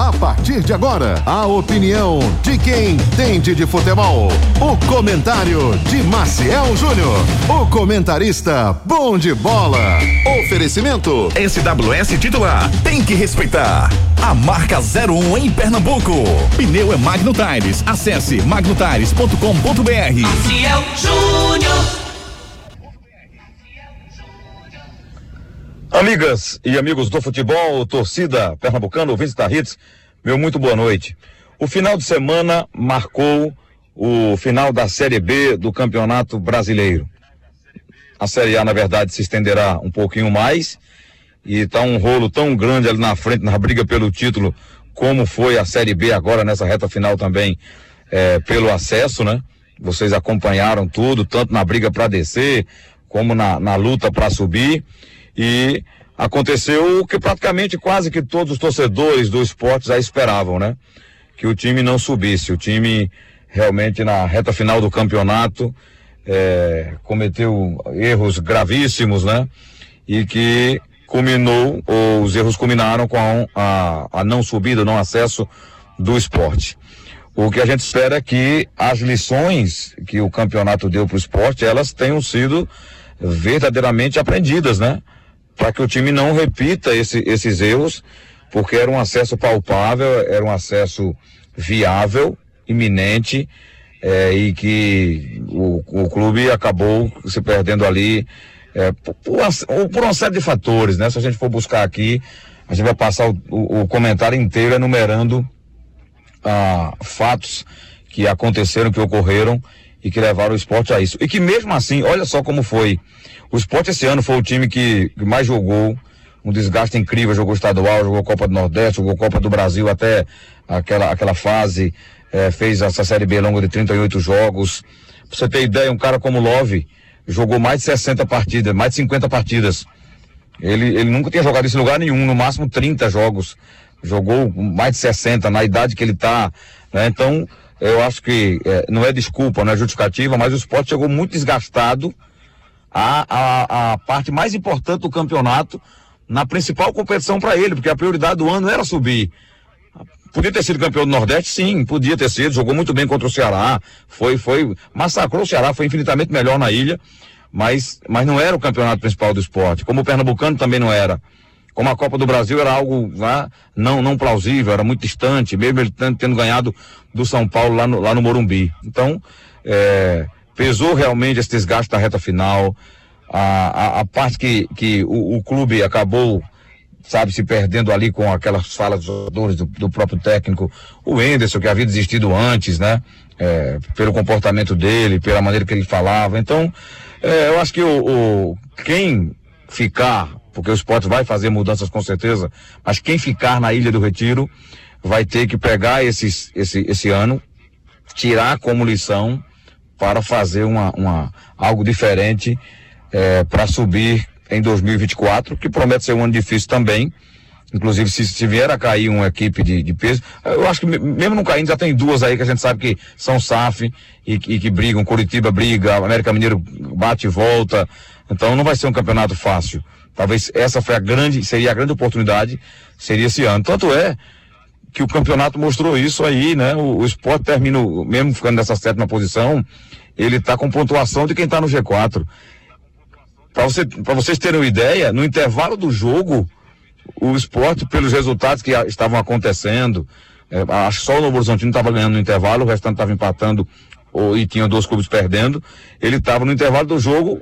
A partir de agora, a opinião de quem entende de futebol. O comentário de Maciel Júnior. O comentarista bom de bola. Oferecimento. SWS titular. Tem que respeitar. A marca 01 em Pernambuco. Pneu é Magno Tires. Acesse magnotires.com.br. Maciel Júnior. Amigas e amigos do futebol, torcida pernambucana, ouvintes da Hits, meu muito boa noite. O final de semana marcou o final da Série B do Campeonato Brasileiro. A Série A, na verdade, se estenderá um pouquinho mais e está um rolo tão grande ali na frente, na briga pelo título, como foi a Série B agora nessa reta final também, é, pelo acesso, né? Vocês acompanharam tudo, tanto na briga para descer, como na, na luta para subir e aconteceu o que praticamente quase que todos os torcedores do esporte já esperavam, né? Que o time não subisse. O time realmente na reta final do campeonato é, cometeu erros gravíssimos, né? E que culminou, ou os erros culminaram com a, a, a não subida, não acesso do esporte. O que a gente espera é que as lições que o campeonato deu para o esporte, elas tenham sido verdadeiramente aprendidas, né? Para que o time não repita esse, esses erros, porque era um acesso palpável, era um acesso viável, iminente, é, e que o, o clube acabou se perdendo ali é, por, por, uma série de fatores, né? Se a gente for buscar aqui, a gente vai passar o, o, o comentário inteiro enumerando ah, fatos que aconteceram, que ocorreram e que levaram o esporte a isso. E que mesmo assim, olha só como foi. O esporte esse ano foi o time que, mais jogou, um desgaste incrível, jogou estadual, jogou Copa do Nordeste, jogou Copa do Brasil até aquela, aquela fase, é, fez essa Série B longa de 38 jogos. Pra você ter ideia, um cara como Love jogou mais de 60 partidas, mais de 50 partidas. Ele, ele nunca tinha jogado esse lugar nenhum, no máximo 30 jogos. Jogou mais de 60 na idade que ele tá, né? Então, eu acho que é, não é desculpa, não é justificativa, mas o esporte chegou muito desgastado a parte mais importante do campeonato na principal competição para ele, porque a prioridade do ano era subir. Podia ter sido campeão do Nordeste, sim, podia ter sido, jogou muito bem contra o Ceará, foi, foi, massacrou o Ceará, foi infinitamente melhor na ilha, mas, mas não era o campeonato principal do esporte, como o Pernambucano também não era. Como a Copa do Brasil era algo lá, não, não plausível, era muito distante, mesmo ele tendo, tendo ganhado do São Paulo lá no, lá no Morumbi. Então, é, pesou realmente esse desgaste da reta final, a, a, a parte que, que o, o, clube acabou, sabe, se perdendo ali com aquelas falas dos jogadores, do, do próprio técnico, o Enderson, que havia desistido antes, né, é, pelo comportamento dele, pela maneira que ele falava. Então, é, eu acho que o, o, quem ficar, porque o esporte vai fazer mudanças com certeza, mas quem ficar na Ilha do Retiro vai ter que pegar esses, esse, esse ano, tirar como lição para fazer uma, uma algo diferente é, para subir em 2024, que promete ser um ano difícil também. Inclusive, se, se vier a cair uma equipe de, de peso, eu acho que mesmo não caindo, já tem duas aí que a gente sabe que são SAF e, e que brigam. Curitiba briga, América Mineiro bate e volta. Então não vai ser um campeonato fácil. Talvez essa foi a grande, seria a grande oportunidade, seria esse ano. Tanto é que o campeonato mostrou isso aí, né? O, o esporte termina, mesmo ficando nessa sétima posição, ele está com pontuação de quem está no G4. Para você, vocês terem uma ideia, no intervalo do jogo, o esporte, pelos resultados que estavam acontecendo, é, acho só o Novo Horizontino estava ganhando no intervalo, o restante estava empatando ou, e tinha dois clubes perdendo. Ele estava no intervalo do jogo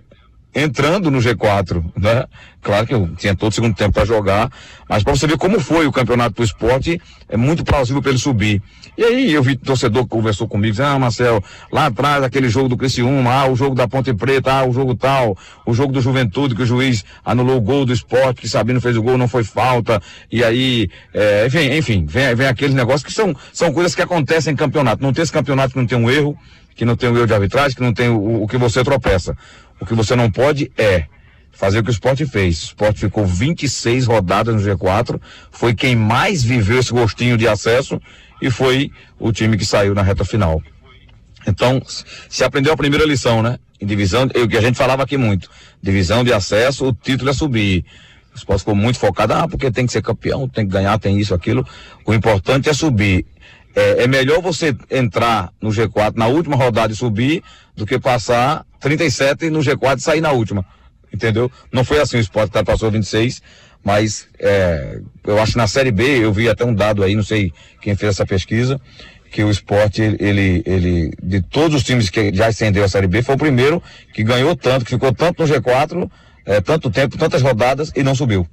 entrando no G4, né? Claro que eu tinha todo o segundo tempo para jogar, mas para você ver como foi o campeonato do esporte, é muito plausível para ele subir. E aí eu vi torcedor que conversou comigo, disse, ah, Marcel, lá atrás aquele jogo do Criciúma, ah, o jogo da Ponte Preta, ah, o jogo tal, o jogo do Juventude, que o juiz anulou o gol do esporte, que Sabino fez o gol, não foi falta, e aí, é, enfim, enfim, vem, vem aqueles negócios que são, são coisas que acontecem em campeonato. Não tem esse campeonato que não tem um erro, que não tem um erro de arbitragem, que não tem o, o que você tropeça. O que você não pode é fazer o que o esporte fez. O esporte ficou 26 rodadas no G4, foi quem mais viveu esse gostinho de acesso e foi o time que saiu na reta final. Então, se aprendeu a primeira lição, né? Em divisão, o que a gente falava aqui muito, divisão de acesso, o título é subir. esporte ficou muito focado, ah, porque tem que ser campeão, tem que ganhar, tem isso, aquilo. O importante é subir. É, é melhor você entrar no G4 na última rodada e subir do que passar 37 no G4 e sair na última. Entendeu? Não foi assim o esporte que passou 26, mas é, eu acho que na Série B, eu vi até um dado aí, não sei quem fez essa pesquisa, que o esporte, ele, ele, de todos os times que já ascendeu a Série B, foi o primeiro que ganhou tanto, que ficou tanto no G4, é, tanto tempo, tantas rodadas e não subiu.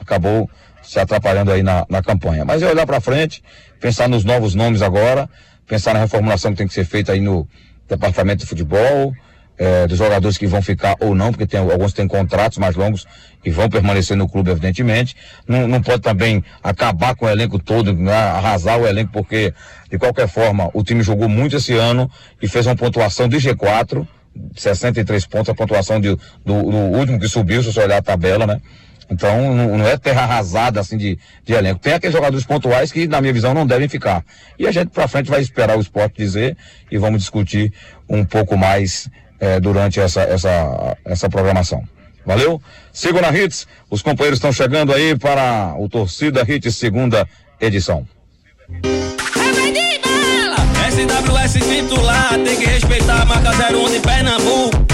Acabou se atrapalhando aí na, na campanha. Mas é olhar para frente, pensar nos novos nomes agora, pensar na reformulação que tem que ser feita aí no departamento de futebol, é, dos jogadores que vão ficar ou não, porque tem, alguns têm contratos mais longos e vão permanecer no clube, evidentemente. Não, não pode também acabar com o elenco todo, né, arrasar o elenco, porque, de qualquer forma, o time jogou muito esse ano e fez uma pontuação de G4, 63 pontos, a pontuação de, do, do último que subiu, se você olhar a tabela, né? Então, não, é terra arrasada assim de, de elenco. Tem aqueles jogadores pontuais que, na minha visão, não devem ficar. E a gente pra frente vai esperar o esporte dizer e vamos discutir um pouco mais é, durante essa, essa, essa programação. Valeu? Sigam na Hits, os companheiros estão chegando aí para o Torcida Hits segunda edição. SWS titular, tem que respeitar a marca 01 de Pernambuco.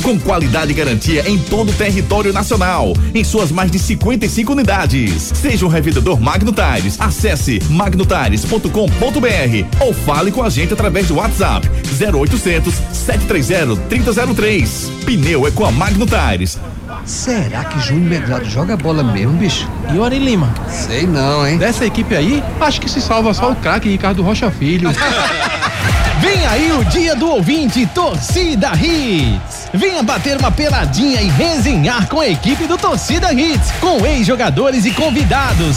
com qualidade e garantia em todo o território nacional, em suas mais de 55 unidades. Seja um revendedor Magno Tires, acesse magnotires.com.br ou fale com a gente através do WhatsApp 0800 730 3003. Pneu é com a. Aires. Será que Júnior Medrado joga bola mesmo, bicho? E o Ari Lima? Sei não, hein? Dessa equipe aí, acho que se salva só o craque Ricardo Rocha Filho. Vem aí o dia do ouvinte Torcida Hits. Venha bater uma peladinha e resenhar com a equipe do Torcida Hits, com ex-jogadores e convidados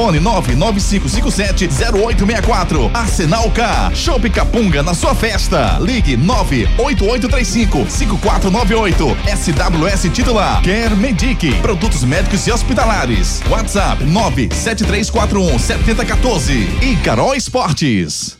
Telefone 995570864. Arsenal K. Shop Capunga na sua festa. Ligue 988355498. SWS titular. Quer Medic. Produtos médicos e hospitalares. WhatsApp 973417014. E Carol Esportes.